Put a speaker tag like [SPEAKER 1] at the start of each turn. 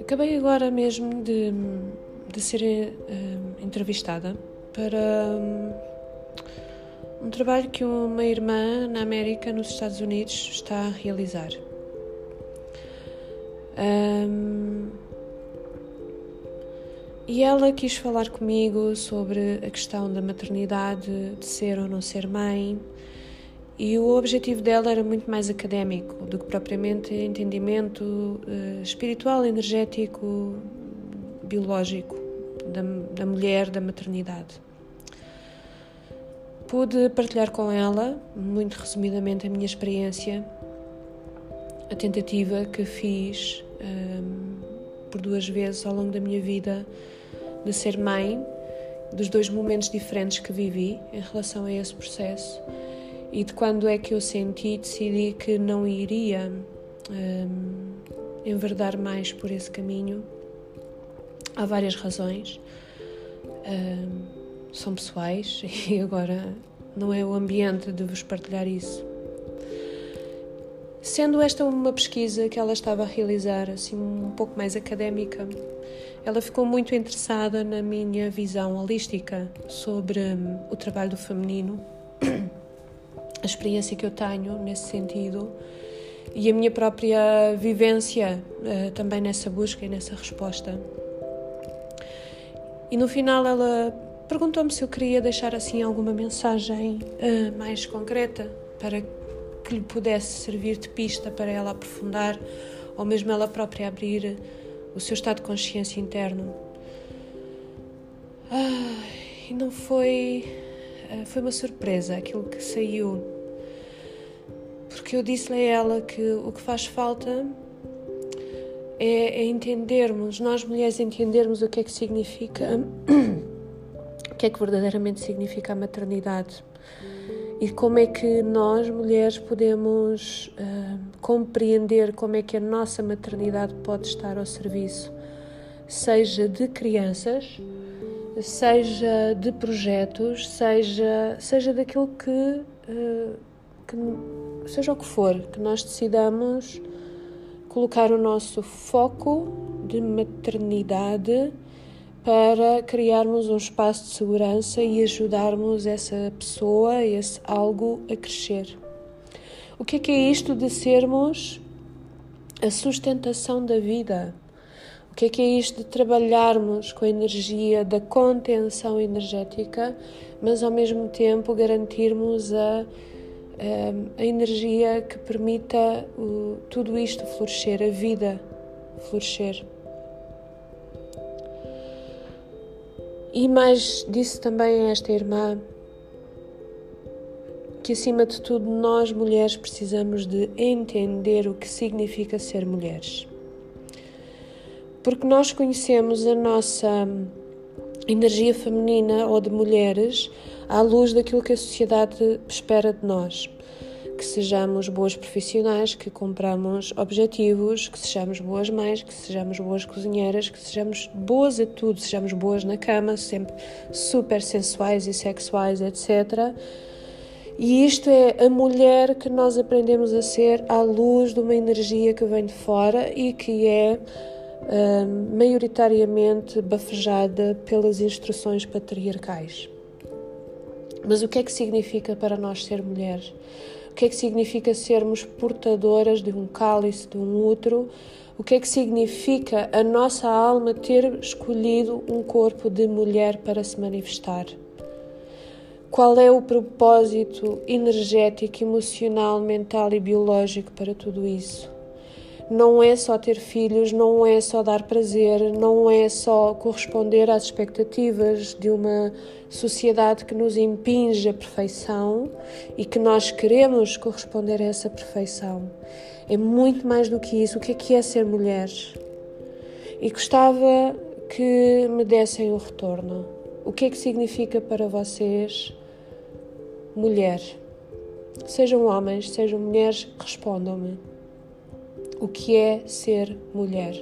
[SPEAKER 1] Acabei agora mesmo de, de ser uh, entrevistada para um, um trabalho que uma irmã na América, nos Estados Unidos, está a realizar. Um, e ela quis falar comigo sobre a questão da maternidade, de ser ou não ser mãe, e o objetivo dela era muito mais académico do que propriamente entendimento uh, espiritual, energético, biológico da, da mulher, da maternidade. Pude partilhar com ela, muito resumidamente, a minha experiência, a tentativa que fiz um, ehm, por duas vezes ao longo da minha vida de ser mãe, dos dois momentos diferentes que vivi em relação a esse processo e de quando é que eu senti decidi que não iria um, enverdar mais por esse caminho. Há várias razões, um, são pessoais e agora não é o ambiente de vos partilhar isso. Sendo esta uma pesquisa que ela estava a realizar, assim, um pouco mais académica, ela ficou muito interessada na minha visão holística sobre um, o trabalho do feminino a experiência que eu tenho nesse sentido e a minha própria vivência uh, também nessa busca e nessa resposta. E no final ela perguntou-me se eu queria deixar assim alguma mensagem uh, mais concreta para que lhe pudesse servir de pista para ela aprofundar ou mesmo ela própria abrir o seu estado de consciência interno. Ah, e não foi foi uma surpresa aquilo que saiu. Porque eu disse-lhe a ela que o que faz falta é, é, entendermos, nós mulheres entendermos o que é que significa, o que é que verdadeiramente significa a maternidade e como é que nós mulheres podemos uh, compreender como é que a nossa maternidade pode estar ao serviço, seja de crianças seja de projetos, seja, seja daquilo que, uh, que, seja o que for, que nós decidamos colocar o nosso foco de maternidade para criarmos um espaço de segurança e ajudarmos essa pessoa, esse algo a crescer. O que é que é isto de sermos a sustentação da vida? Que é que é isto de trabalharmos com a energia da contenção energética, mas ao mesmo tempo garantirmos a, a, a energia que permita o, tudo isto florescer, a vida florescer. E mais disse também a esta irmã que acima de tudo nós mulheres precisamos de entender o que significa ser mulheres porque nós conhecemos a nossa energia feminina ou de mulheres à luz daquilo que a sociedade espera de nós. Que sejamos boas profissionais, que compramos objetivos, que sejamos boas mães, que sejamos boas cozinheiras, que sejamos boas a tudo, sejamos boas na cama, sempre super sensuais e sexuais, etc. E isto é a mulher que nós aprendemos a ser à luz de uma energia que vem de fora e que é uh, maioritariamente bafejada pelas instruções patriarcais. Mas o que é que significa para nós ser mulheres? O que é que significa sermos portadoras de um cálice, de um útero? O que é que significa a nossa alma ter escolhido um corpo de mulher para se manifestar? Qual é o propósito energético, emocional, mental e biológico para tudo isso? Não é só ter filhos, não é só dar prazer, não é só corresponder às expectativas de uma sociedade que nos impinge a perfeição e que nós queremos corresponder a essa perfeição. É muito mais do que isso. O que é que é ser mulher? E gostava que me dessem o retorno. O que é que significa para vocês mulher? Sejam homens, sejam mulheres, respondam-me o que é ser mulher.